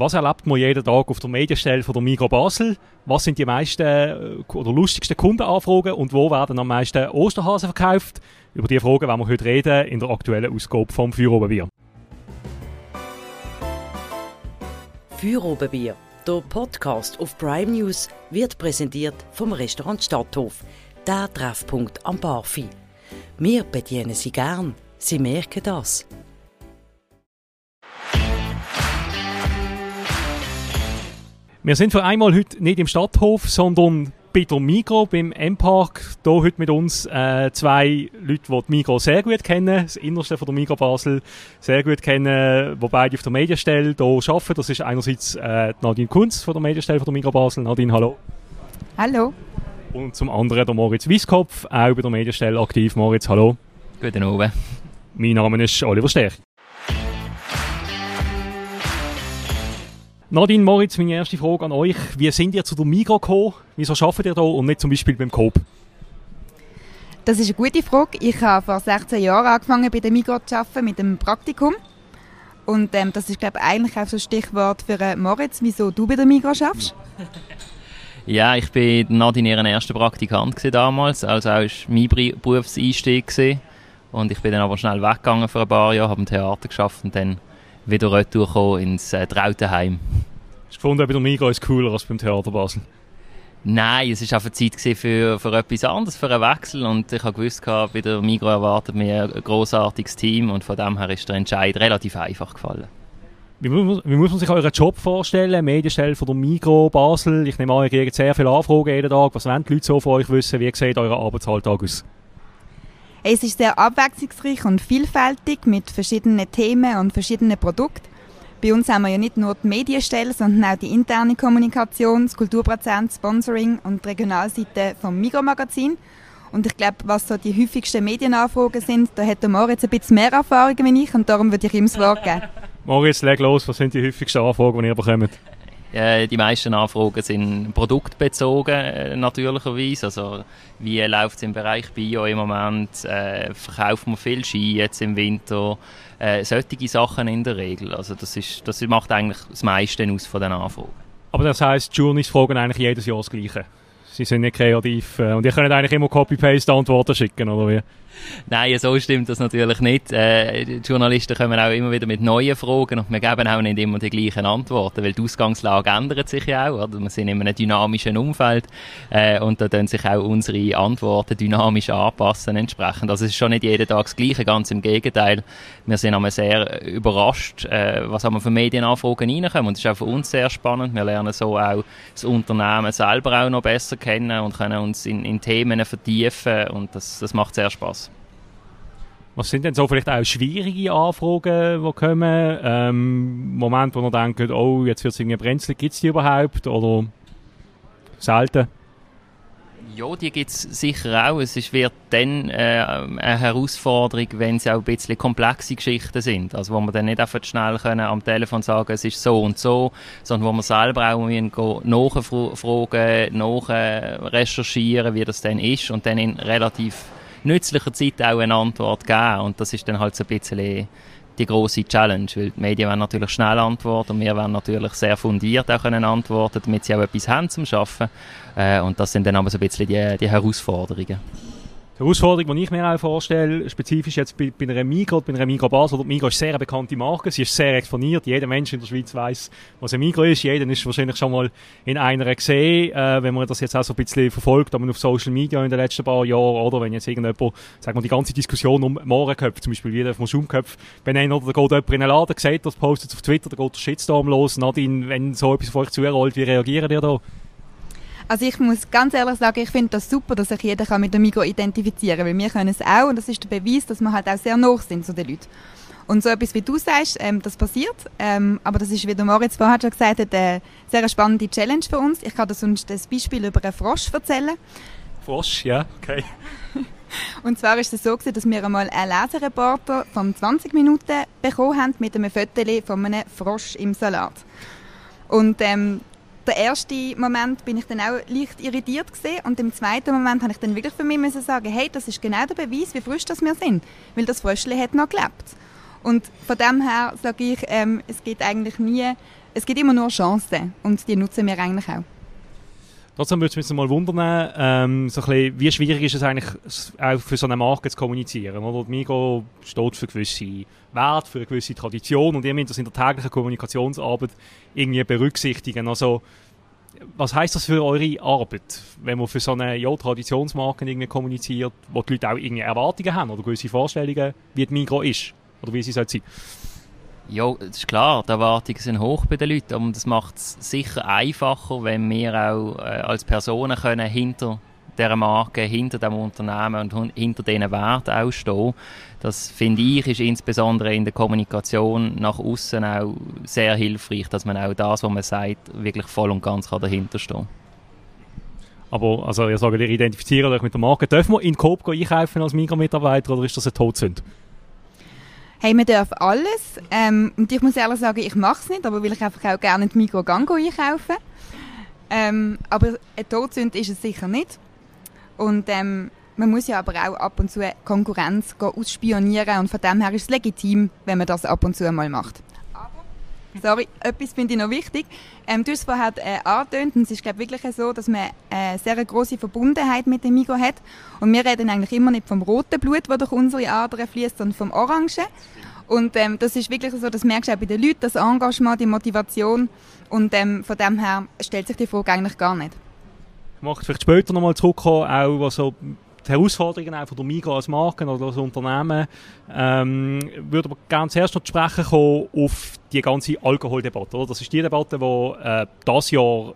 Was erlebt man jeden Tag auf der Medienstelle von der Migros Basel? Was sind die meisten äh, oder lustigsten Kundenanfragen und wo werden am meisten Osterhasen verkauft? Über diese Fragen werden wir heute reden in der aktuellen Ausgabe vom Feuerobenbier. Feuerobenbier, der Podcast auf Prime News, wird präsentiert vom Restaurant Stadthof, der Treffpunkt am Barfi. Wir bedienen Sie gern, Sie merken das. Wir sind für einmal heute nicht im Stadthof, sondern bei der Migro, beim M-Park. Hier heute mit uns äh, zwei Leute, die die Migro sehr gut kennen, das Innerste von der Migro Basel sehr gut kennen, wo beide auf der Medienstelle hier arbeiten. Das ist einerseits äh, Nadine Kunz von der Medienstelle von der Migro Basel. Nadine, hallo. Hallo. Und zum anderen der Moritz Wieskopf, auch bei der Medienstelle aktiv. Moritz, hallo. Guten Abend. Mein Name ist Oliver Stech. Nadine Moritz, meine erste Frage an euch. Wie sind ihr zu der Migros gekommen? Wieso arbeitet ihr hier und nicht zum Beispiel beim Coop? Das ist eine gute Frage. Ich habe vor 16 Jahren angefangen, bei der Migros zu arbeiten, mit dem Praktikum. Und ähm, das ist, glaube ich, eigentlich auch so ein Stichwort für äh, Moritz, wieso du bei der Migros arbeitest. Ja, ich war Nadine ihren erster Praktikant damals, also auch mein Berufseinstieg. Gewesen. Und ich bin dann aber schnell weggegangen für ein paar Jahre, habe im Theater geschafft und dann wieder retour ins äh, Trautenheim. Hast du gefunden, bei der Migros ist cooler als beim Theater Basel? Nein, es war einfach Zeit für, für etwas anderes, für einen Wechsel. Und ich habe gewusst, bei der Migros erwartet mir ein grossartiges Team und von dem her ist der Entscheid relativ einfach gefallen. Wie muss, wie muss man sich euren Job vorstellen? Medienstelle von der Migros Basel. Ich nehme an, ihr kriegt sehr viele Anfragen jeden Tag. Was wollen die Leute so von euch wissen? Wie sieht euer Arbeitsalltag aus? Es ist sehr abwechslungsreich und vielfältig mit verschiedenen Themen und verschiedenen Produkten. Bei uns haben wir ja nicht nur die Medienstelle, sondern auch die interne Kommunikation, das Kulturprozent, Sponsoring und die Regionalseite vom Migros-Magazin. Und ich glaube, was so die häufigsten Medienanfragen sind, da hat der Moritz ein bisschen mehr Erfahrung wie ich und darum würde ich ihm das Wort geben. Moritz, leg los, was sind die häufigsten Anfragen, die ihr bekommt? Äh, die meisten Anfragen sind produktbezogen, äh, natürlicherweise. Also, wie läuft es im Bereich Bio im Moment? Äh, verkaufen wir viel Ski jetzt im Winter? Äh, solche Sachen in der Regel. Also, das, ist, das macht eigentlich das meiste aus von den Anfragen. Aber das heisst, die Journeys fragen eigentlich jedes Jahr das Gleiche? Sie sind nicht kreativ äh, und ihr könnt eigentlich immer Copy-Paste-Antworten schicken, oder wie? Nein, so stimmt das natürlich nicht. Äh, die Journalisten kommen auch immer wieder mit neuen Fragen und wir geben auch nicht immer die gleichen Antworten, weil die Ausgangslage ändert sich ja auch. Oder? Wir sind in einem dynamischen Umfeld äh, und da können sich auch unsere Antworten dynamisch anpassen entsprechend. Also es ist schon nicht jeden Tag das Gleiche, ganz im Gegenteil. Wir sind einmal sehr überrascht, äh, was wir für Medienanfragen reinkommen und das ist auch für uns sehr spannend. Wir lernen so auch das Unternehmen selber auch noch besser kennen und können uns in, in Themen vertiefen und das, das macht sehr Spaß. Was sind denn so vielleicht auch schwierige Anfragen, die kommen? Ähm, Momente, wo man denkt, oh, jetzt wird es irgendwie brenzlig, gibt es die überhaupt? Oder selten? Ja, die gibt es sicher auch. Es ist, wird dann äh, eine Herausforderung, wenn sie auch ein bisschen komplexe Geschichten sind. Also wo man dann nicht einfach schnell können am Telefon sagen es ist so und so, sondern wo man selber auch nachfragen, nachrecherchieren, wie das dann ist und dann in relativ nützlicher Zeit auch eine Antwort geben. Und das ist dann halt so ein bisschen die große Challenge, weil die Medien werden natürlich schnell antworten und wir werden natürlich sehr fundiert auch können antworten, damit sie auch etwas haben zum Schaffen. Äh, und das sind dann aber so ein bisschen die, die Herausforderungen. Die Herausforderung, die ich mir auch vorstelle, spezifisch jetzt bei, bei einer Migros, bei einer Migros Basel, die Migros ist sehr eine bekannte Marke, sie ist sehr exponiert, jeder Mensch in der Schweiz weiß, was ein Migros ist, jeder ist wahrscheinlich schon mal in einer gesehen, äh, wenn man das jetzt auch so ein bisschen verfolgt, aber auf Social Media in den letzten paar Jahren, oder? Wenn jetzt irgendjemand, sagen wir, die ganze Diskussion um Mohrenköpfe, zum Beispiel, wie darf man Schaumköpfe benennen, oder da geht jemand in einen Laden, sieht das, postet es auf Twitter, da geht der Shitstorm los, Nadine, wenn so etwas auf euch zurollt, wie reagiert ihr da? Also ich muss ganz ehrlich sagen, ich finde das super, dass sich jeder kann mit dem Migros identifizieren kann, weil wir können es auch und das ist der Beweis, dass wir halt auch sehr nah sind zu den Leuten. Und so etwas, wie du sagst, ähm, das passiert. Ähm, aber das ist, wie der Moritz vorher schon gesagt hat, eine sehr spannende Challenge für uns. Ich kann dir sonst das Beispiel über einen Frosch erzählen. Frosch, ja, okay. Und zwar ist es so gewesen, dass wir einmal einen Lesereporter von 20 Minuten bekommen haben mit einem Foto von einem Frosch im Salat. Und ähm, der erste Moment bin ich dann auch leicht irritiert gesehen und im zweiten Moment habe ich dann wirklich für mich müssen sagen, hey, das ist genau der Beweis, wie frisch das wir sind, weil das Fröschli hat noch gelebt. Und von dem her sage ich, ähm, es geht eigentlich nie es gibt immer nur Chancen und die nutzen wir eigentlich auch. Trotzdem würde es mich mal wundern, ähm, so bisschen, wie schwierig ist es eigentlich auch für so eine Marke zu kommunizieren? Oder? Migo steht für gewisse Werte, für eine gewisse Tradition und ihr müsst das in der täglichen Kommunikationsarbeit irgendwie berücksichtigen. Also, was heißt das für eure Arbeit, wenn man für so eine ja, Traditionsmarke irgendwie kommuniziert, wo die Leute auch irgendwie Erwartungen haben oder gewisse Vorstellungen, wie die Migro ist oder wie sie sein sollte ja, das ist klar, die Erwartungen sind hoch bei den Leuten und das macht es sicher einfacher, wenn wir auch äh, als Personen können hinter dieser Marke, hinter dem Unternehmen und hinter diesen Werten auch stehen. Das finde ich ist insbesondere in der Kommunikation nach außen auch sehr hilfreich, dass man auch das, was man sagt, wirklich voll und ganz kann dahinter stehen aber also ihr sagt, ihr identifiziert euch mit der Marke. Dürfen wir in Coop einkaufen als Mitarbeiter oder ist das eine Todsünde? Hey, wir dürfen alles. Ähm, und ich muss ehrlich sagen, ich mache es nicht, aber weil ich einfach auch gerne in die Migros einkaufen. Ähm, aber eine Todsünde ist es sicher nicht. Und ähm, man muss ja aber auch ab und zu Konkurrenz ausspionieren und von dem her ist es legitim, wenn man das ab und zu mal macht. Sorry, etwas finde ich noch wichtig. Ähm, du hast es vorher äh, angetönt, und es ist glaube wirklich so, dass man eine äh, sehr große Verbundenheit mit dem Migo hat. Und wir reden eigentlich immer nicht vom roten Blut, das durch unsere Adern fließt, sondern vom Orangen. Und ähm, das ist wirklich so, das merkst du auch bei den Leuten, das Engagement, die Motivation. Und ähm, von dem her stellt sich die Frage eigentlich gar nicht. Ich möchte vielleicht später nochmal zurückkommen, auch was so die Herausforderungen von der Migros als Marke oder als Unternehmen. Ähm, würde aber gerne zuerst noch zu sprechen kommen auf die ganze Alkoholdebatte. Oder? Das ist die Debatte, die äh, das Jahr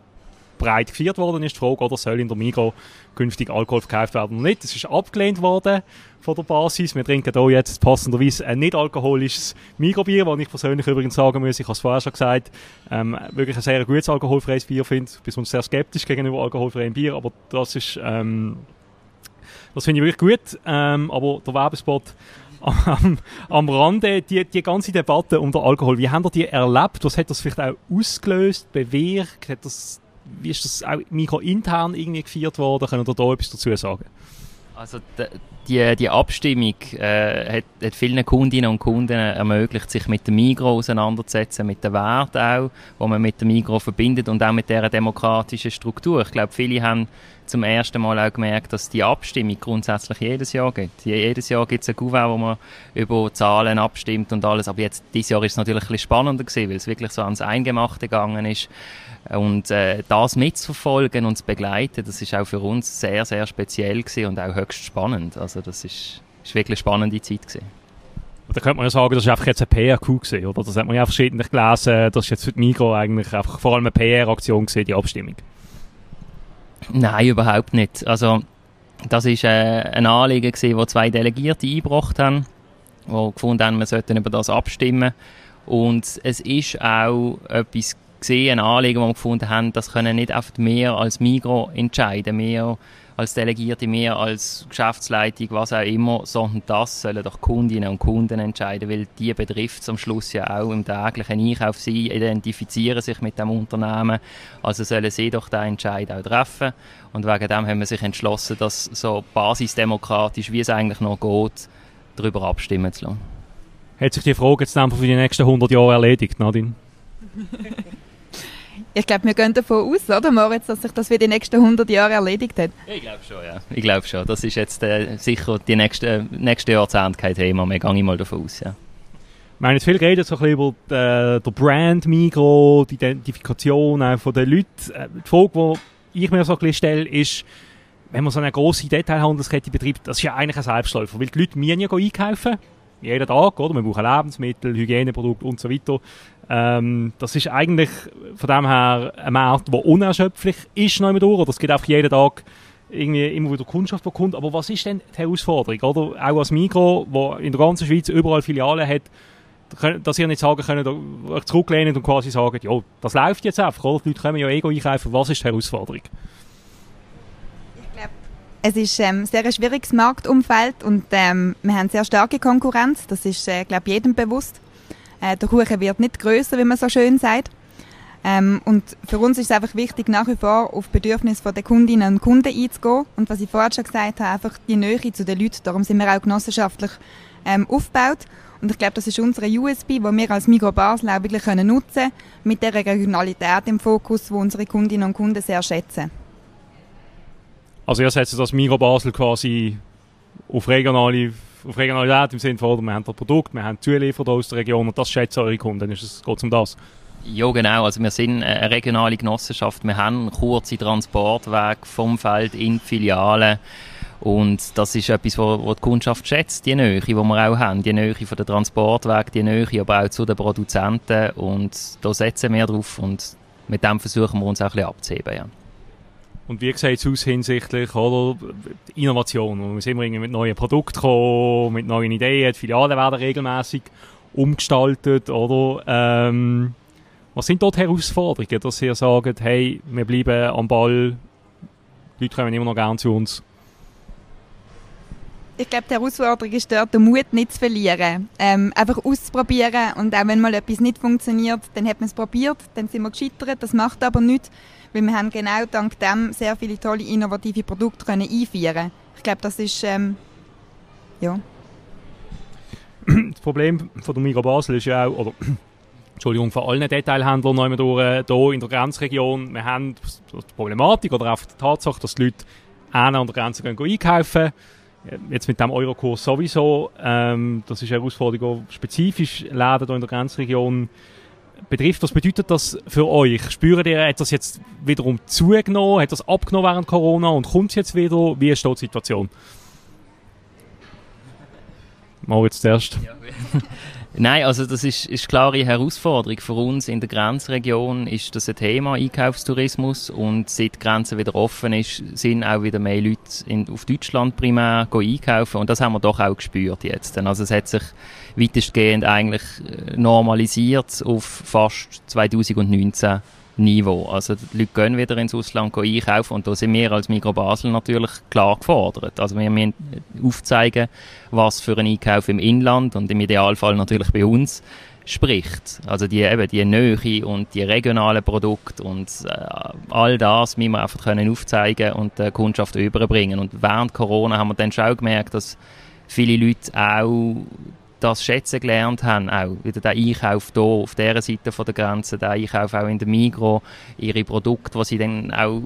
breit geführt worden ist. Die Frage, oder soll in der Migros künftig Alkohol verkauft werden oder nicht. Das ist abgelehnt worden von der Basis. Wir trinken hier jetzt passenderweise ein nicht alkoholisches Migros-Bier, was ich persönlich übrigens sagen muss, ich habe es vorher schon gesagt, ähm, wirklich ein sehr gutes alkoholfreies Bier finde. Ich bin sonst sehr skeptisch gegenüber alkoholfreiem Bier, aber das ist... Ähm, das finde ich wirklich gut. Ähm, aber der Werbespot am, am Rande, die, die ganze Debatte um den Alkohol, wie haben ihr die erlebt? Was hat das vielleicht auch ausgelöst, bewirkt? Hat das, wie ist das auch mikrointern irgendwie gefeiert worden? Können ihr da etwas dazu sagen? Also die, die Abstimmung äh, hat, hat, vielen Kundinnen und Kunden ermöglicht, sich mit dem Migro auseinanderzusetzen, mit den Werten auch, die man mit dem Migro verbindet und auch mit dieser demokratischen Struktur. Ich glaube, viele haben zum ersten Mal auch gemerkt, dass die Abstimmung grundsätzlich jedes Jahr gibt. Jedes Jahr gibt es ein Gouverne, wo man über Zahlen abstimmt und alles. Aber jetzt, dieses Jahr ist es natürlich ein bisschen spannender gewesen, weil es wirklich so ans Eingemachte gegangen ist. Und äh, das mitzuverfolgen und zu begleiten, das ist auch für uns sehr, sehr speziell gewesen und auch höchst spannend. Also das ist, ist wirklich eine spannende Zeit gewesen. Da könnte man ja sagen, das ist einfach jetzt eine PR-Coup oder? Das hat man ja verschiedentlich gelesen, das ist jetzt für die Migros eigentlich einfach vor allem eine PR-Aktion gewesen, die Abstimmung. Nein, überhaupt nicht. Also, das ist äh, ein Anliegen gewesen, wo zwei Delegierte eingebracht haben, die gefunden haben, wir sollten über das abstimmen. Und es ist auch etwas gesehen, ein Anliegen, wo wir gefunden haben, das können nicht oft mehr als Migro entscheiden. Wir als Delegierte, mehr als Geschäftsleitung, was auch immer, sondern das sollen doch Kundinnen und Kunden entscheiden, weil die betrifft es am Schluss ja auch im täglichen Einkauf. Sie identifizieren sich mit dem Unternehmen, also sollen sie doch den Entscheid auch treffen. Und wegen dem haben wir sich entschlossen, das so basisdemokratisch, wie es eigentlich noch geht, darüber abstimmen zu lassen. Hat sich die Frage jetzt einfach für die nächsten 100 Jahre erledigt, Nadine? Ich glaube, wir gehen davon aus, oder Moritz, dass sich das für die nächsten 100 Jahre erledigt hat? Ich glaube schon, ja. Ich glaube schon. Das ist jetzt äh, sicher die nächste, nächste Jahrzehnt kein Thema mehr, gehe ich mal davon aus, ja. Wir haben jetzt viel geredet so ein bisschen über die, äh, den Brand Migro, die Identifikation auch von den Leuten. Äh, die Frage, die ich mir so ein bisschen stelle, ist, wenn man so eine grosse Detailhandelskette betreibt, das ist ja eigentlich ein Selbstläufer, weil die Leute müssen ja einkaufen jeden Tag, oder? Wir brauchen Lebensmittel, Hygieneprodukte und so weiter. Ähm, das ist eigentlich von dem her ein Markt, der unerschöpflich ist, noch durch, oder es gibt einfach jeden Tag irgendwie immer wieder Kundschaft bekommt. Aber was ist denn die Herausforderung, oder? Auch als Mikro, wo in der ganzen Schweiz überall Filialen hat, dass ihr nicht sagen könnt, euch zurücklehnen und quasi sagen, ja, das läuft jetzt einfach, oder? Die Leute können ja eh einkaufen. Was ist die Herausforderung? Es ist ähm, sehr ein schwieriges Marktumfeld und ähm, wir haben sehr starke Konkurrenz. Das ist, äh, glaube jedem bewusst. Äh, der Kuchen wird nicht größer, wie man so schön sagt. Ähm, und für uns ist es einfach wichtig, nach wie vor auf Bedürfnisse der Kundinnen und Kunden einzugehen. Und was ich vorher schon gesagt habe, einfach die Nähe zu den Leuten. Darum sind wir auch genossenschaftlich ähm, aufgebaut. Und ich glaube, das ist unsere USB, die wir als Migro Basel auch wirklich können nutzen mit der Regionalität im Fokus, wo unsere Kundinnen und Kunden sehr schätzen. Also ihr setzt das Migro Basel quasi auf regionale auf Regionalität im Sinne von, wir haben das Produkt, wir haben Zulieferer aus der Region und das schätzen eure Kunden. Es, geht um das? Ja, genau. Also wir sind eine regionale Genossenschaft. Wir haben kurze Transportwege vom Feld in die Filialen. Und das ist etwas, was die Kundschaft schätzt, die Nähe, die wir auch haben. Die Nähe von der Transportweg, die Nähe aber auch zu den Produzenten. Und da setzen wir drauf und mit dem versuchen wir uns auch ein bisschen abzuheben. Ja. Und wie es aus hinsichtlich oder, Innovation? Wir sind immer mit neuen Produkten gekommen, mit neuen Ideen. Die Filialen werden regelmäßig umgestaltet. Oder, ähm, was sind dort Herausforderungen, dass ihr sagt, hey, wir bleiben am Ball, die Leute kommen immer noch gerne zu uns? Ich glaube, die Herausforderung ist dort, den Mut nicht zu verlieren. Ähm, einfach auszuprobieren und auch wenn mal etwas nicht funktioniert, dann hat man es probiert, dann sind wir gescheitert, das macht aber nichts, weil wir haben genau dank dem sehr viele tolle, innovative Produkte können einführen. Ich glaube, das ist, ähm, ja. Das Problem von der Migros Basel ist ja auch, oder Entschuldigung, von allen Detailhändlern hier in der Grenzregion, wir haben die Problematik oder auch die Tatsache, dass die Leute an der Grenze gehen, einkaufen. Jetzt mit dem Eurokurs sowieso, ähm, das ist eine Herausforderung, spezifisch Läden hier in der Grenzregion betrifft. Was bedeutet das für euch? Spürt ihr, hat das jetzt wiederum zugenommen? Hat das abgenommen während Corona und kommt es jetzt wieder? Wie ist die Situation? Moritz zuerst. Ja, Nein, also das ist, ist klare Herausforderung. Für uns in der Grenzregion ist das ein Thema Einkaufstourismus. Und seit die Grenze wieder offen ist, sind auch wieder mehr Leute in, auf Deutschland primär einkaufen. Und das haben wir doch auch gespürt jetzt. Also es hat sich weitestgehend eigentlich äh, normalisiert auf fast 2019 Niveau. Also die Leute gehen wieder ins Ausland einkaufen und da sind wir als Migro Basel natürlich klar gefordert. Also wir müssen aufzeigen, was für ein Einkauf im Inland und im Idealfall natürlich bei uns spricht. Also die, eben die Nähe und die regionalen Produkte und äh, all das müssen wir einfach können aufzeigen und der Kundschaft überbringen. Und während Corona haben wir dann schon gemerkt, dass viele Leute auch das schätzen gelernt haben, auch wieder der Einkauf hier auf dieser Seite von der Grenze, der Einkauf auch in der Migro, ihre Produkte, die sie dann auch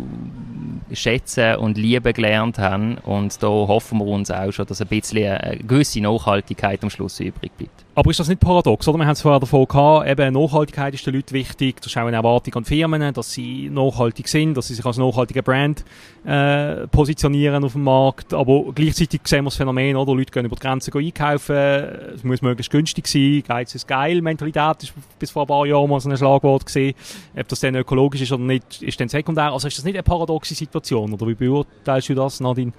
schätzen und lieben gelernt haben und da hoffen wir uns auch schon, dass ein bisschen eine gewisse Nachhaltigkeit am Schluss übrig bleibt. Aber ist das nicht paradox, oder? Wir haben es vorher davon gehabt, eben Nachhaltigkeit ist den Leuten wichtig, das ist auch eine Erwartung an Firmen, dass sie nachhaltig sind, dass sie sich als nachhaltiger Brand äh, positionieren auf dem Markt, aber gleichzeitig sehen wir das Phänomen, oder? Leute gehen über die Grenze einkaufen, es muss möglichst günstig sein, Geiz ist geil, Mentalität ist bis vor ein paar Jahren mal so ein Schlagwort gesehen, ob das dann ökologisch ist oder nicht, ist dann sekundär, also ist das nicht eine paradoxe Situation, oder wie beurteilst du das, Nadine?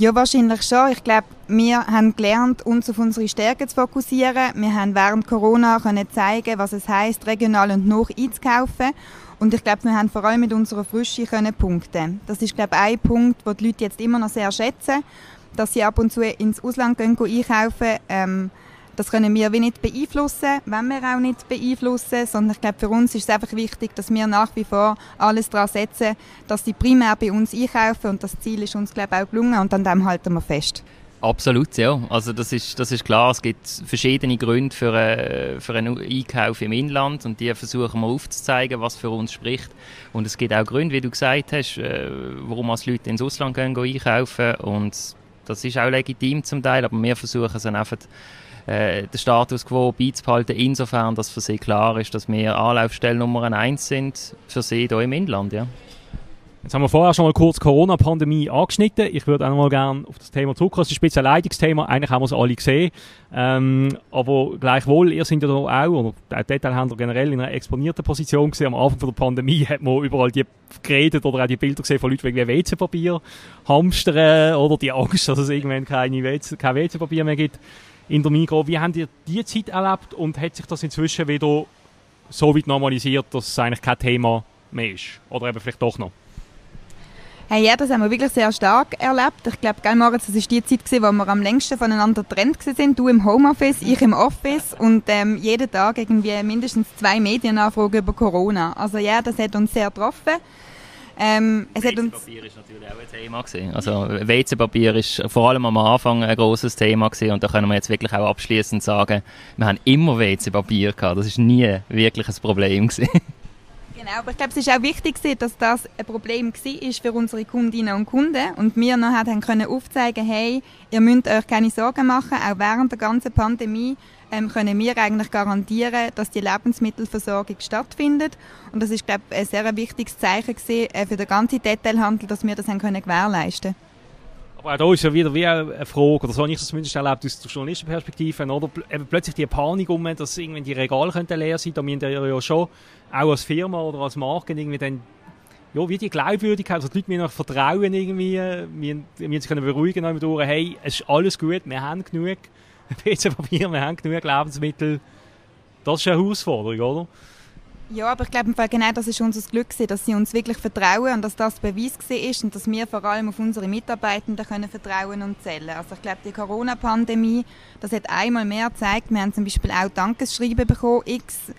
Ja, wahrscheinlich schon. Ich glaube, wir haben gelernt, uns auf unsere Stärken zu fokussieren. Wir haben während Corona können zeigen, was es heißt, regional und noch einzukaufen. Und ich glaube, wir haben vor allem mit unserer Frische können punkten. Das ist, glaube ich, ein Punkt, den die Leute jetzt immer noch sehr schätzen, dass sie ab und zu ins Ausland gehen, einkaufen. Ähm, das können wir wie nicht beeinflussen, wenn wir auch nicht beeinflussen, sondern ich glaube, für uns ist es einfach wichtig, dass wir nach wie vor alles daran setzen, dass sie primär bei uns einkaufen und das Ziel ist uns, glaube ich, auch gelungen und an dem halten wir fest. Absolut, ja. Also das ist, das ist klar. Es gibt verschiedene Gründe für, äh, für einen Einkauf im Inland und die versuchen wir aufzuzeigen, was für uns spricht. Und es gibt auch Gründe, wie du gesagt hast, äh, warum als Leute ins Ausland gehen, gehen einkaufen und das ist auch legitim zum Teil, aber wir versuchen es einfach äh, den Status quo beizubehalten, insofern, dass für sie klar ist, dass wir Anlaufstelle Nummer eins sind für sie hier im Inland. Ja. Jetzt haben wir vorher schon mal kurz Corona-Pandemie angeschnitten. Ich würde auch noch mal gerne auf das Thema zurückkommen. Es ist ein ein Leitungsthema. Eigentlich haben wir es alle gesehen. Ähm, aber gleichwohl, ihr seid ja da auch, oder der Detailhändler generell, in einer exponierten Position gesehen. Am Anfang der Pandemie hat man überall die geredet oder auch die Bilder gesehen von Leuten wegen WC-Papier hamstern oder die Angst, dass es irgendwann keine WC, kein WC-Papier mehr gibt in der Migros. Wie habt ihr diese Zeit erlebt und hat sich das inzwischen wieder so weit normalisiert, dass es eigentlich kein Thema mehr ist? Oder eben vielleicht doch noch? Hey, ja, das haben wir wirklich sehr stark erlebt. Ich glaube, gell, Moritz, das war die Zeit, gewesen, wo wir am längsten voneinander getrennt sind. Du im Homeoffice, ich im Office und ähm, jeden Tag irgendwie mindestens zwei Medienanfragen über Corona. Also ja, das hat uns sehr getroffen. Ähm, es WC-Papier ist natürlich auch ein Thema gewesen. Also WC-Papier ist vor allem am Anfang ein großes Thema gewesen und da können wir jetzt wirklich auch abschließend sagen, wir haben immer WC-Papier gehabt. Das ist nie wirklich ein Problem gewesen. Genau, aber ich glaube, es ist auch wichtig, dass das ein Problem war für unsere Kundinnen und Kunden und wir noch haben können aufzeigen, hey, ihr müsst euch keine Sorgen machen, auch während der ganzen Pandemie ähm, können wir eigentlich garantieren, dass die Lebensmittelversorgung stattfindet? Und das ist, glaube ich, ein sehr wichtiges Zeichen gewesen, äh, für den ganzen Detailhandel, dass wir das haben können gewährleisten. Aber auch da ist ja wieder wie eine Frage, oder so habe ich das zumindest erlebt aus der Journalistenperspektive, oder? Eben plötzlich die Panik um, dass irgendwie die Regale könnten leer sein, da müssen wir ja schon auch als Firma oder als Marke irgendwie dann ja, wie die Glaubwürdigkeit, also die Leute noch vertrauen irgendwie, wir, wir sich können beruhigen können hey, es ist alles gut, wir haben genug PC-Papier, wir haben genug Lebensmittel. Das ist eine Herausforderung, oder? Ja, aber ich glaube, genau das ist unser Glück, dass sie uns wirklich vertrauen und dass das Beweis ist und dass wir vor allem auf unsere Mitarbeitenden können vertrauen und zählen. Also ich glaube, die Corona-Pandemie, das hat einmal mehr gezeigt. Wir haben zum Beispiel auch Dankesschreiben bekommen, x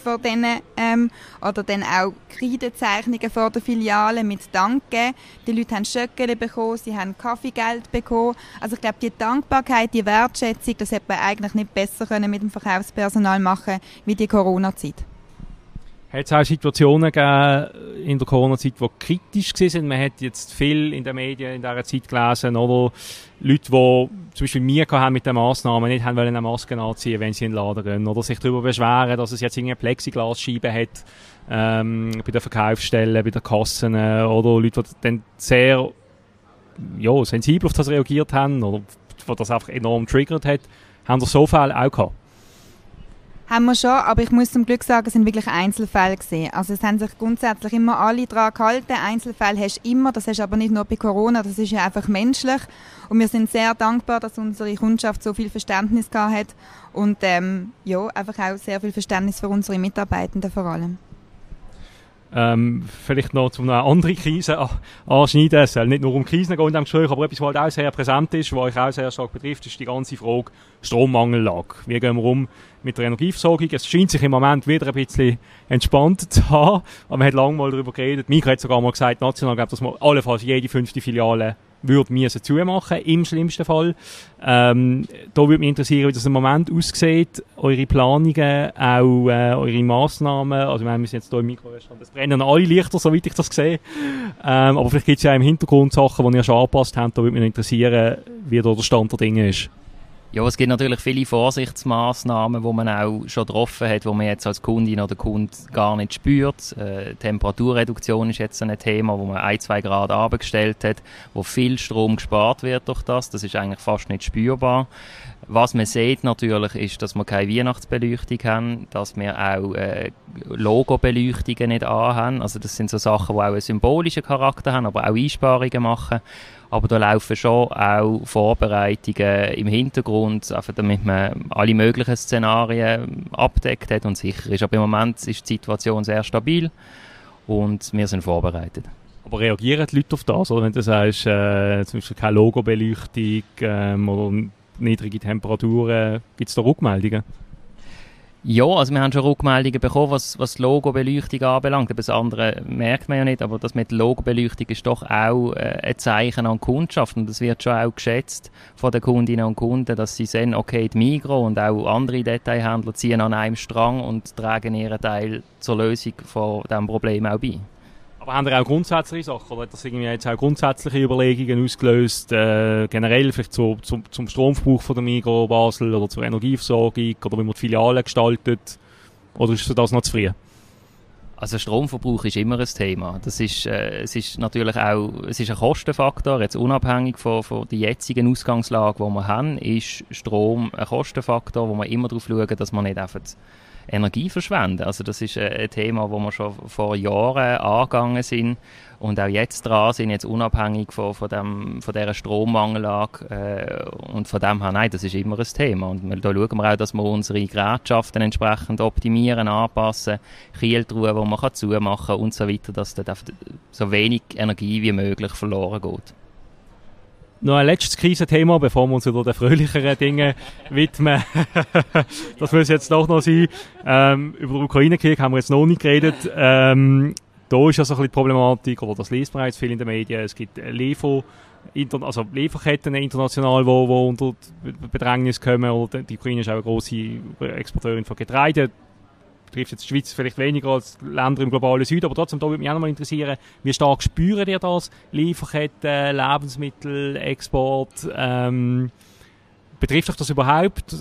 von denen, ähm, oder dann auch Kreidezeichnungen vor der Filiale mit Danke. Die Leute haben Schöckele bekommen, sie haben Kaffeegeld bekommen. Also ich glaube, die Dankbarkeit, die Wertschätzung, das hätte man eigentlich nicht besser können mit dem Verkaufspersonal machen wie die Corona-Zeit. Hat es auch Situationen gegeben in der Corona-Zeit, die kritisch waren? Man hat jetzt viel in den Medien in dieser Zeit gelesen, oder Leute, die zum Beispiel mir haben mit den Massnahmen nicht haben wollen eine Maske anziehen, wenn sie in den Laden gehen, oder sich darüber beschweren, dass es jetzt irgendeine Plexiglasscheibe hat ähm, bei den Verkaufsstellen, bei den Kassen, äh, oder Leute, die dann sehr ja, sensibel auf das reagiert haben, oder die das einfach enorm triggert hat, haben das so Fälle auch gehabt. Haben wir schon, aber ich muss zum Glück sagen, es sind wirklich Einzelfälle gesehen. Also es haben sich grundsätzlich immer alle daran gehalten. Einzelfälle hast du immer, das hast du aber nicht nur bei Corona, das ist ja einfach menschlich. Und wir sind sehr dankbar, dass unsere Kundschaft so viel Verständnis gehabt hat und ähm, ja, einfach auch sehr viel Verständnis für unsere Mitarbeitenden vor allem ähm, vielleicht noch zu einer anderen Krise anschneiden. Es soll nicht nur um Krisen gehen in diesem Gespräch, aber etwas, was halt auch sehr präsent ist, was euch auch sehr stark betrifft, ist die ganze Frage Strommangellage. Wie gehen wir um mit der Energieversorgung? Es scheint sich im Moment wieder ein bisschen entspannt zu haben, aber man hat lange mal darüber geredet. Mika hat sogar mal gesagt, national, glaube dass man allenfalls jede fünfte Filiale würde müssen zumachen, im schlimmsten Fall. Ähm, da würde mich interessieren, wie das im Moment aussieht, eure Planungen, auch äh, eure Massnahmen. Also wir sind jetzt hier im Mikrorestaurant, es brennen alle Lichter, soweit ich das sehe. Ähm, aber vielleicht gibt es ja im Hintergrund Sachen, die ihr schon angepasst habt, da würde mich interessieren, wie da der Stand der Dinge ist. Ja, es gibt natürlich viele Vorsichtsmaßnahmen, die man auch schon getroffen hat, die man jetzt als Kundin oder Kunde gar nicht spürt. Äh, Temperaturreduktion ist jetzt ein Thema, wo man ein, zwei Grad abgestellt hat, wo viel Strom gespart wird durch das. Das ist eigentlich fast nicht spürbar. Was man sieht natürlich ist, dass wir keine Weihnachtsbeleuchtung haben, dass wir auch äh, Logobeleuchtungen nicht anhaben. Also das sind so Sachen, die auch einen symbolischen Charakter haben, aber auch Einsparungen machen. Aber da laufen schon auch Vorbereitungen im Hintergrund, einfach damit man alle möglichen Szenarien abdeckt hat und sicher ist. Aber im Moment ist die Situation sehr stabil und wir sind vorbereitet. Aber reagieren die Leute auf das? Oder wenn du sagst, äh, zum Beispiel keine Logobeleuchtung ähm, oder niedrige Temperaturen, gibt es da Rückmeldungen? Ja, also wir haben schon Rückmeldungen bekommen, was, was Logobeleuchtung anbelangt. Das andere merkt man ja nicht, aber das mit Logobeleuchtung ist doch auch äh, ein Zeichen an Kundschaft und das wird schon auch geschätzt von den Kundinnen und Kunden, dass sie sehen, okay, die Migro und auch andere Detailhändler ziehen an einem Strang und tragen ihren Teil zur Lösung von diesem Problem auch bei. Aber haben auch grundsätzliche Sachen, oder hat das irgendwie jetzt auch grundsätzliche Überlegungen ausgelöst, äh, generell vielleicht zu, zum, zum Stromverbrauch von der Migro Basel oder zur Energieversorgung oder wie man die Filialen gestaltet? Oder ist das noch zu früh? Also Stromverbrauch ist immer ein Thema. Das ist, äh, es ist natürlich auch, es ist ein Kostenfaktor. Jetzt unabhängig von, von der jetzigen Ausgangslage, die wir haben, ist Strom ein Kostenfaktor, wo man immer darauf schauen, dass man nicht einfach Energie verschwenden. Also das ist äh, ein Thema, wo wir schon vor Jahren angegangen sind und auch jetzt dran sind, jetzt unabhängig von, von, dem, von dieser Strommangellage äh, und von dem her, nein, das ist immer ein Thema und da schauen wir auch, dass wir unsere Gerätschaften entsprechend optimieren, anpassen, Kieltruhen, wo man kann zumachen und so weiter, dass da so wenig Energie wie möglich verloren geht. Noch ein letztes Krisenthema, bevor wir uns wieder den fröhlicheren Dingen widmen. das muss jetzt doch noch sein. Ähm, über den Ukraine-Krieg haben wir jetzt noch nicht geredet. Ähm, da ist ja so ein bisschen die Problematik, oder das liest jetzt viel in den Medien, es gibt Liefer, also Lieferketten international, wo unter Bedrängnis kommen, oder die Ukraine ist auch eine grosse Exporteurin von Getreide, betrifft jetzt die Schweiz vielleicht weniger als Länder im globalen Süden, aber trotzdem, da würde mich auch noch mal interessieren, wie stark spüren ihr das? Lieferketten, Lebensmittel, Export, ähm, betrifft euch das überhaupt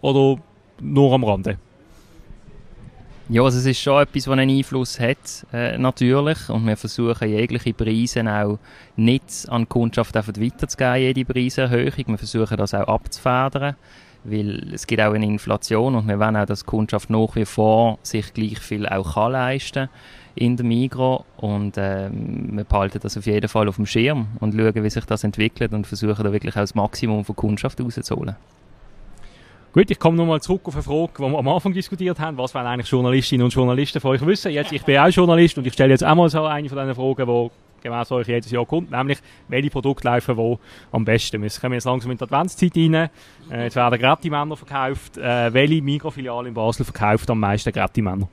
oder nur am Rande? Ja, also es ist schon etwas, was einen Einfluss hat, äh, natürlich. Und wir versuchen jegliche Preise auch nicht an die Kundschaft weiterzugeben, jede Preiserhöhung. Wir versuchen das auch abzufedern, weil es gibt auch eine Inflation und wir wollen auch, dass die Kundschaft nach wie vor sich gleich viel auch kann leisten in der Migro und äh, wir behalten das auf jeden Fall auf dem Schirm und schauen, wie sich das entwickelt und versuchen da wirklich auch das Maximum von Kundschaft rauszuholen. Gut, ich komme nochmal zurück auf eine Frage, die wir am Anfang diskutiert haben. Was wollen eigentlich Journalistinnen und Journalisten von euch wissen? Jetzt, ich bin auch Journalist und ich stelle jetzt auch mal so eine von diesen Fragen, die gemäß euch jedes Jahr kommt, nämlich welche Produkte laufen wo am besten. Wir kommen jetzt langsam in die Adventszeit rein. Äh, jetzt werden Grätti-Männer verkauft. Äh, welche Mikrofiliale in Basel verkauft am meisten Grätti-Männer?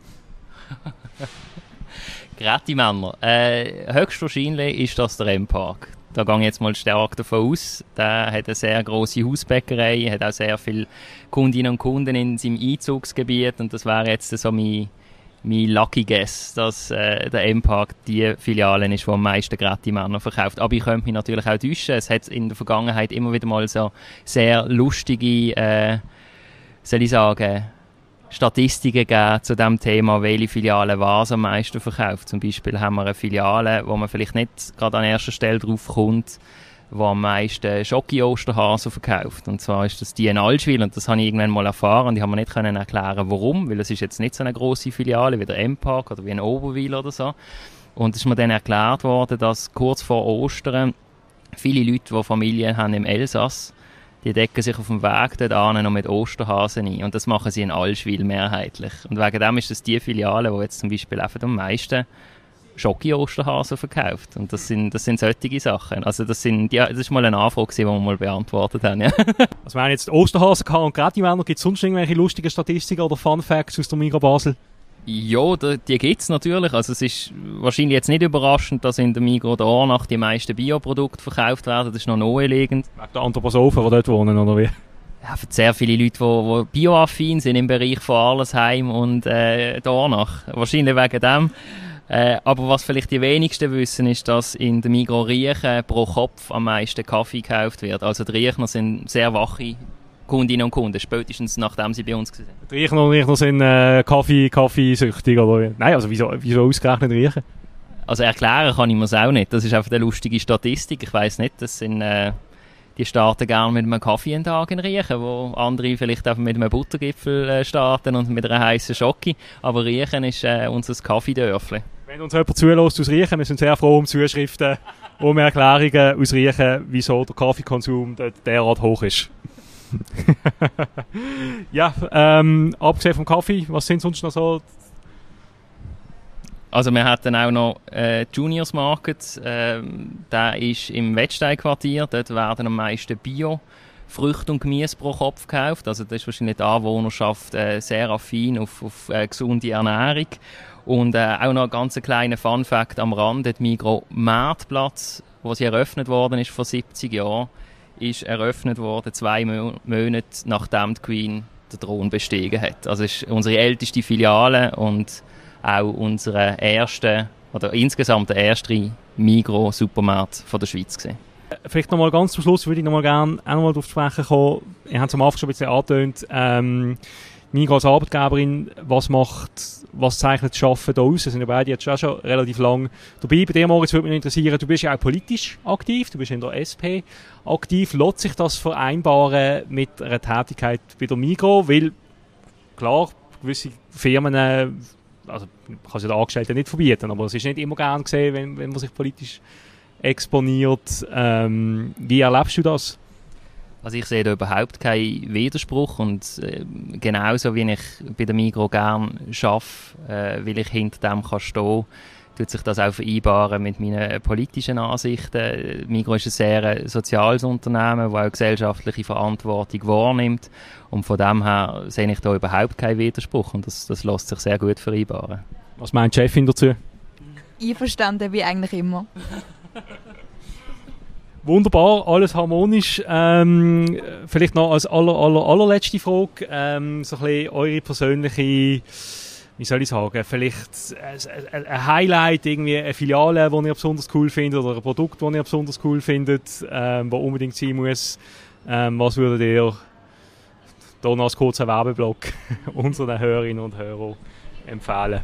Grätti-Männer. Äh, höchstwahrscheinlich ist das der M-Park. Da gehe ich jetzt mal stark davon aus. Der hat eine sehr grosse Hausbäckerei, hat auch sehr viele Kundinnen und Kunden in seinem Einzugsgebiet und das wäre jetzt so mein, mein Lucky Guess, dass äh, der M-Park die Filiale ist, die am meisten Gratis-Männer verkauft. Aber ich könnte mich natürlich auch täuschen. Es hat in der Vergangenheit immer wieder mal so sehr lustige, äh, soll ich sagen, Statistiken geben zu dem Thema, welche Filiale was am meisten verkauft. Zum Beispiel haben wir eine Filiale, wo man vielleicht nicht gerade an erster Stelle drauf kommt, wo am meisten Schocki-Osterhasen verkauft. Und zwar ist das die in Allschwil und das habe ich irgendwann mal erfahren und ich habe mir nicht können erklären, warum, weil es ist jetzt nicht so eine große Filiale wie der M-Park oder wie ein Oberwil oder so. Und es ist mir dann erklärt worden, dass kurz vor Ostern viele Leute, die Familien haben im Elsass, die decken sich auf dem Weg dort an noch mit Osterhasen ein. Und das machen sie in Allschwil mehrheitlich. Und wegen dem ist das die Filiale, die jetzt zum Beispiel einfach am meisten Schocki-Osterhasen verkauft. Und das sind, das sind solche Sachen. Also das sind, ja, das ist mal eine Anfrage, die wir mal beantwortet haben, ja. Also wir haben jetzt Osterhasen gehabt und gerade die gibt es sonst irgendwelche lustigen Statistiken oder Fun Facts aus der Migros Basel? Ja, die gibt es natürlich. Also es ist wahrscheinlich jetzt nicht überraschend, dass in der Migros der Ornach die meisten Bioprodukte verkauft werden. Das ist noch naheliegend. Wegen der Anthroposophen, die dort wohnen, oder wie? Ja, für sehr viele Leute, die, die bioaffin sind im Bereich von Arlesheim und äh, Dornach. Wahrscheinlich wegen dem. Äh, aber was vielleicht die wenigsten wissen, ist, dass in der Migros Riechen pro Kopf am meisten Kaffee gekauft wird. Also die Riechner sind sehr wache Kundinnen und Kunden, spätestens nachdem sie bei uns waren. Die Riechen und Riechen sind äh, Kaffee, Kaffeesüchtig, oder? Nein, also wieso, wieso ausgerechnet Riechen? Also erklären kann ich mir es auch nicht. Das ist einfach eine lustige Statistik. Ich weiß nicht, das sind... Äh, die starten gerne mit einem Kaffee einen Tag in Riechen, wo andere vielleicht einfach mit einem Buttergipfel äh, starten und mit einer heißen Schocke. Aber Riechen ist äh, unser Kaffeedörfli. Wenn uns jemand zulässt aus Riechen, wir sind sehr froh um Zuschriften, um Erklärungen aus Riechen, wieso der Kaffeekonsum derart hoch ist. ja, ähm, abgesehen vom Kaffee, was sind sonst noch so? Also wir hatten auch noch äh, Juniors Market, ähm, der ist im Wettstein-Quartier, dort werden am meisten Bio Früchte und Gemüse pro Kopf gekauft, also das ist wahrscheinlich die Anwohnerschaft äh, sehr affin auf, auf äh, gesunde Ernährung. Und äh, auch noch ein ganz kleiner Fun-Fact am Rand, der Migro Marktplatz, sie eröffnet worden ist vor 70 Jahren, ist eröffnet worden, zwei Monate nachdem die Queen den Thron bestiegen hat. Also ist unsere älteste Filiale und auch unsere erste, oder insgesamt der erste Migros-Supermarkt der Schweiz gewesen. Vielleicht nochmal ganz zum Schluss würde ich nochmal gerne auch nochmal darauf sprechen kommen. Ihr habt es am Anfang schon ein bisschen angetönt. Ähm, Migros als Arbeitgeberin, was macht, was zeichnet das Arbeiten da aus? Wir sind ja beide jetzt auch schon relativ lang dabei. Bei dir, Moritz, würde mich interessieren, du bist ja auch politisch aktiv, du bist in der SP aktiv. Lässt sich das vereinbaren mit einer Tätigkeit bei der Migros? Weil, klar, gewisse Firmen, also, man kann es ja den Angestellten nicht verbieten, aber es ist nicht immer gern gesehen, wenn, wenn man sich politisch exponiert. Ähm, wie erlebst du das? Also ich sehe da überhaupt keinen Widerspruch und äh, genauso wie ich bei der Migro gern arbeite, äh, weil ich hinter dem kann stehen tut sich das auch vereinbaren mit meinen politischen Ansichten. Migro ist ein sehr soziales Unternehmen, das auch gesellschaftliche Verantwortung wahrnimmt und von dem her sehe ich da überhaupt keinen Widerspruch und das, das lässt sich sehr gut vereinbaren. Was meint die Chefin dazu? Einverstanden, wie eigentlich immer. Wunderbar, alles harmonisch. Ähm, vielleicht noch als aller, aller, allerletzte Frage, ähm, so ein bisschen eure persönliche, wie soll ich sagen, vielleicht ein, Highlight, irgendwie eine Filiale, die ihr besonders cool findet oder ein Produkt, das ihr besonders cool findet, ähm, das unbedingt sein muss. Ähm, was würdet ihr hier noch als kurzer Werbeblock unseren Hörerinnen und Hörern empfehlen?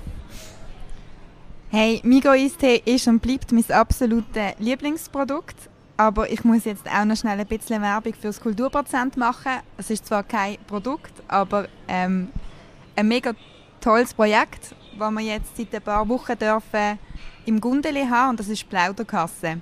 Hey, Migo Eistee ist und bleibt mein absolutes Lieblingsprodukt. Aber ich muss jetzt auch noch schnell ein bisschen Werbung für das Kulturprozent machen. Es ist zwar kein Produkt, aber ähm, ein mega tolles Projekt, das wir jetzt seit ein paar Wochen dürfen im Gundeli haben und das ist Plauderkasse.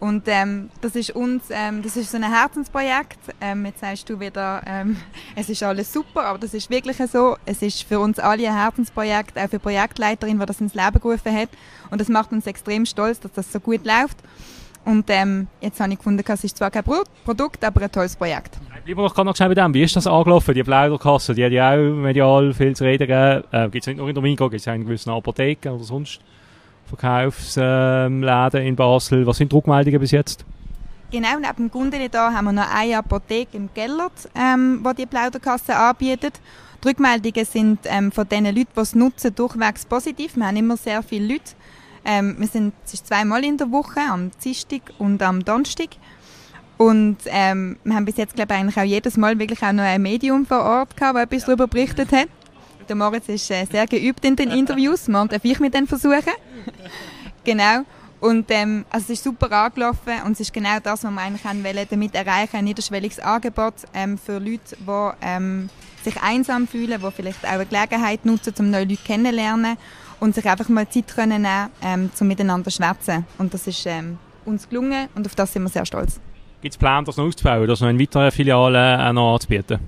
Und ähm, das ist uns, ähm, das ist so ein Herzensprojekt. Ähm, jetzt sagst du wieder, ähm, es ist alles super, aber das ist wirklich so. Es ist für uns alle ein Herzensprojekt, auch für die Projektleiterin, die das ins Leben gerufen hat. Und das macht uns extrem stolz, dass das so gut läuft. Und ähm, jetzt habe ich gefunden, es ist zwar kein Produkt, aber ein tolles Projekt. Wir noch ganz schnell bei dem. Wie ist das angelaufen, die Plauderkasse? Die hat ja auch medial viel zu reden gegeben. Äh, gibt es nicht nur in der Migros, gibt es auch in gewissen Apotheken oder sonst Verkaufsläden ähm, in Basel. Was sind die Rückmeldungen bis jetzt? Genau, neben dem Gundeli da haben wir noch eine Apotheke im Gellert, ähm, die die Plauderkasse anbietet. Die Rückmeldungen sind ähm, von den Leuten, die es nutzen, durchwegs positiv. Wir haben immer sehr viele Leute, ähm, wir sind, es ist zweimal in der Woche, am Dienstag und am Donnerstag. Und ähm, wir haben bis jetzt, glaube ich, eigentlich auch jedes Mal wirklich auch noch ein Medium vor Ort gehabt, das etwas darüber berichtet hat. Der Moritz ist äh, sehr geübt in den Interviews, man darf ich mit denen versuchen. genau. Und ähm, also es ist super angelaufen und es ist genau das, was wir eigentlich wollen, damit erreichen, ein niederschwelliges Angebot ähm, für Leute, die ähm, sich einsam fühlen, die vielleicht auch eine Gelegenheit nutzen, um neue Leute kennenzulernen und sich einfach mal Zeit können nehmen, ähm, um miteinander zu schwätzen. Und das ist ähm, uns gelungen und auf das sind wir sehr stolz. Gibt es Pläne, das noch auszubauen, das noch in weiteren Filialen äh, noch anzubieten?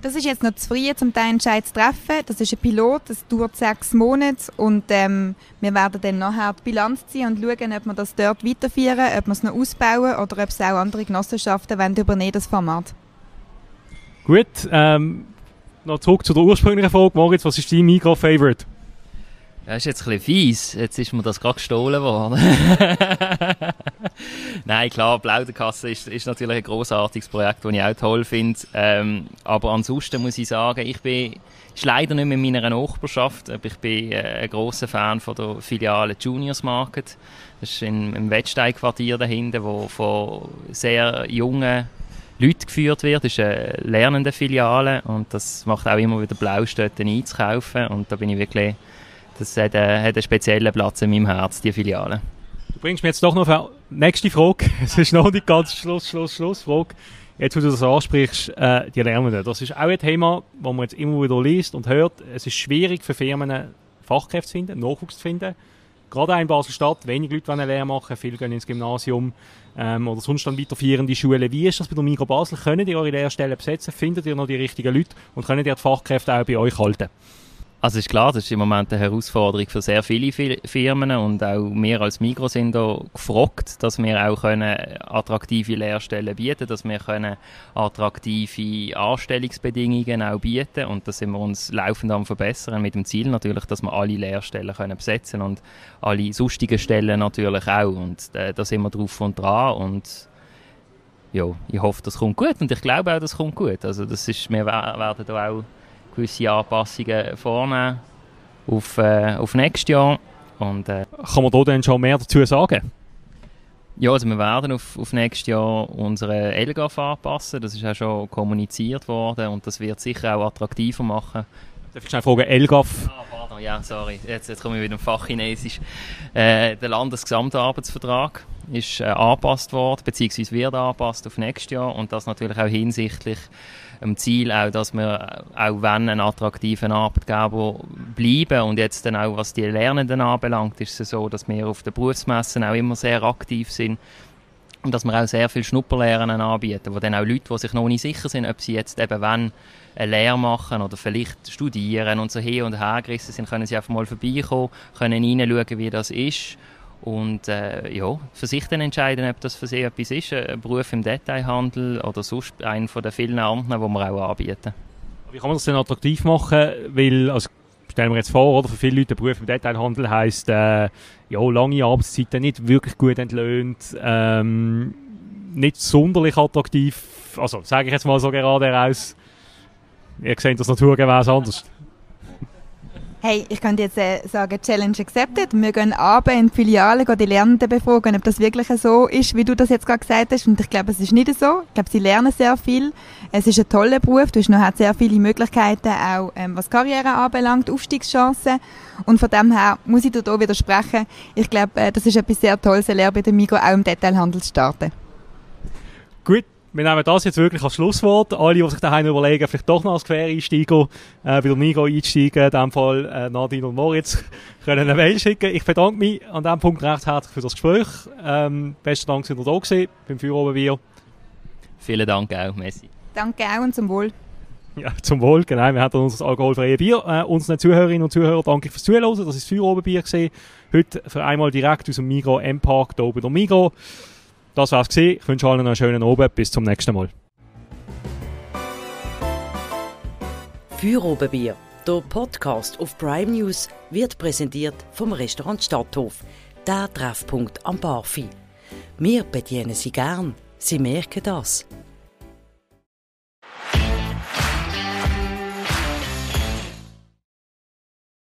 Das ist jetzt noch zu früh, um diesen Entscheid zu treffen. Das ist ein Pilot, das dauert sechs Monate und ähm, wir werden dann nachher die Bilanz ziehen und schauen, ob wir das dort weiterführen, ob wir es noch ausbauen oder ob es auch andere Genossenschaften wollen übernehmen, das Format. Gut, ähm, noch zurück zu der ursprünglichen Frage. Moritz, was ist dein Micro-Favorite? Das ist jetzt ein bisschen fies. Jetzt ist mir das gerade gestohlen worden. Nein, klar, Plauderkasse ist, ist natürlich ein großartiges Projekt, das ich auch toll finde. Ähm, aber ansonsten muss ich sagen, ich bin ist leider nicht mehr in meiner Nachbarschaft, aber ich bin äh, ein großer Fan von der Filiale Juniors Market. Das ist in, im Wettstein-Quartier dahinter, wo von sehr jungen Leuten geführt wird. Das ist eine lernende Filiale und das macht auch immer wieder Blaust, dort einzukaufen. Und da bin ich wirklich das hat, äh, hat einen speziellen Platz in meinem Herz, die Filiale. Du bringst mir jetzt doch noch eine nächste Frage. Es ist noch die ganz Schluss, Schluss, Schlussfrage. Jetzt, wo du das ansprichst, äh, die Lernenden. Das ist auch ein Thema, das man jetzt immer wieder liest und hört. Es ist schwierig für Firmen, Fachkräfte zu finden, Nachwuchs zu finden. Gerade auch in Basel-Stadt, wenig Leute wollen eine Lehre machen, viele gehen ins Gymnasium ähm, oder sonst dann weiterführende Schulen. Wie ist das bei der Migro Basel? Können ihr eure Lehrstellen besetzen? Findet ihr noch die richtigen Leute und können die Fachkräfte auch bei euch halten? Also ist klar, das ist im Moment eine Herausforderung für sehr viele Firmen und auch wir als Migros sind da gefragt, dass wir auch können attraktive Lehrstellen bieten, dass wir können attraktive Anstellungsbedingungen auch bieten und da sind wir uns laufend am verbessern mit dem Ziel natürlich, dass wir alle Lehrstellen können besetzen und alle sonstigen Stellen natürlich auch und äh, da sind wir drauf und dran und ja, ich hoffe, das kommt gut und ich glaube auch, das kommt gut. Also das ist, wir werden da auch gewisse Anpassungen vornehmen auf, äh, auf nächstes Jahr. Und, äh, Kann man da dann schon mehr dazu sagen? Ja, also wir werden auf, auf nächstes Jahr unsere LGAF anpassen. Das ist auch schon kommuniziert worden und das wird sicher auch attraktiver machen. Darf ich schnell fragen, LGAF? Ah, pardon, ja, sorry. Jetzt, jetzt komme ich wieder im Fachchinesisch. Äh, der Landesgesamtarbeitsvertrag ist äh, angepasst worden, beziehungsweise wird angepasst auf nächstes Jahr und das natürlich auch hinsichtlich dem Ziel auch, dass wir auch wenn ein attraktiver Arbeitgeber bleiben und jetzt dann auch was die Lernenden anbelangt, ist es so, dass wir auf den Berufsmessen auch immer sehr aktiv sind und dass wir auch sehr viel Schnupperlehren anbieten, wo dann auch Leute, die sich noch nicht sicher sind, ob sie jetzt eben wenn eine Lehre machen oder vielleicht studieren und so hin und her gerissen sind, können sie einfach mal vorbeikommen, können reinschauen, wie das ist und äh, ja, für sich dann entscheiden, ob das für sie etwas ist, ein Beruf im Detailhandel oder sonst einen von den vielen anderen, die wir auch anbieten. Wie kann man das denn attraktiv machen? Weil, also, stellen wir jetzt vor, oder? Für viele Leute, der Beruf im Detailhandel heisst, äh, ja, lange Arbeitszeiten, nicht wirklich gut entlöhnt, ähm, nicht sonderlich attraktiv, also sage ich jetzt mal so gerade heraus. Ihr seht das naturgemäß anders. Hey, ich könnte jetzt äh, sagen, Challenge accepted. Wir gehen abends in die Filiale, gehen die Lernenden befragen, ob das wirklich so ist, wie du das jetzt gerade gesagt hast. Und ich glaube, es ist nicht so. Ich glaube, sie lernen sehr viel. Es ist ein toller Beruf. Du hast noch sehr viele Möglichkeiten, auch ähm, was Karriere anbelangt, Aufstiegschancen. Und von dem her muss ich dir hier widersprechen. Ich glaube, äh, das ist etwas sehr Tolles, eine Lehre bei der Migros auch im Detailhandel zu starten. Gut, wir nehmen das jetzt wirklich als Schlusswort. Alle, die sich daheim überlegen, vielleicht doch noch als Quereinsteiger äh, bei der Migo einsteigen, in dem Fall äh, Nadine und Moritz, können eine Mail schicken. Ich bedanke mich an diesem Punkt recht herzlich für das Gespräch. Ähm, besten Dank, dass ihr da gewesen beim Feuerobenbier. Vielen Dank auch, Messi. Danke auch und zum Wohl. Ja, zum Wohl, genau. Wir haben unser alkoholfreies Bier. Äh, unseren Zuhörerinnen und Zuhörern danke fürs Zuhören. Das ist das Feuerobenbier gesehen. Heute für einmal direkt aus dem Migro M-Park hier oben der Migro. Das war's gewesen. Ich wünsche allen einen schönen Abend. Bis zum nächsten Mal. Feuerobenbier, der Podcast auf Prime News, wird präsentiert vom Restaurant Stadthof, der Treffpunkt am Barfi. Wir bedienen Sie gern. Sie merken das.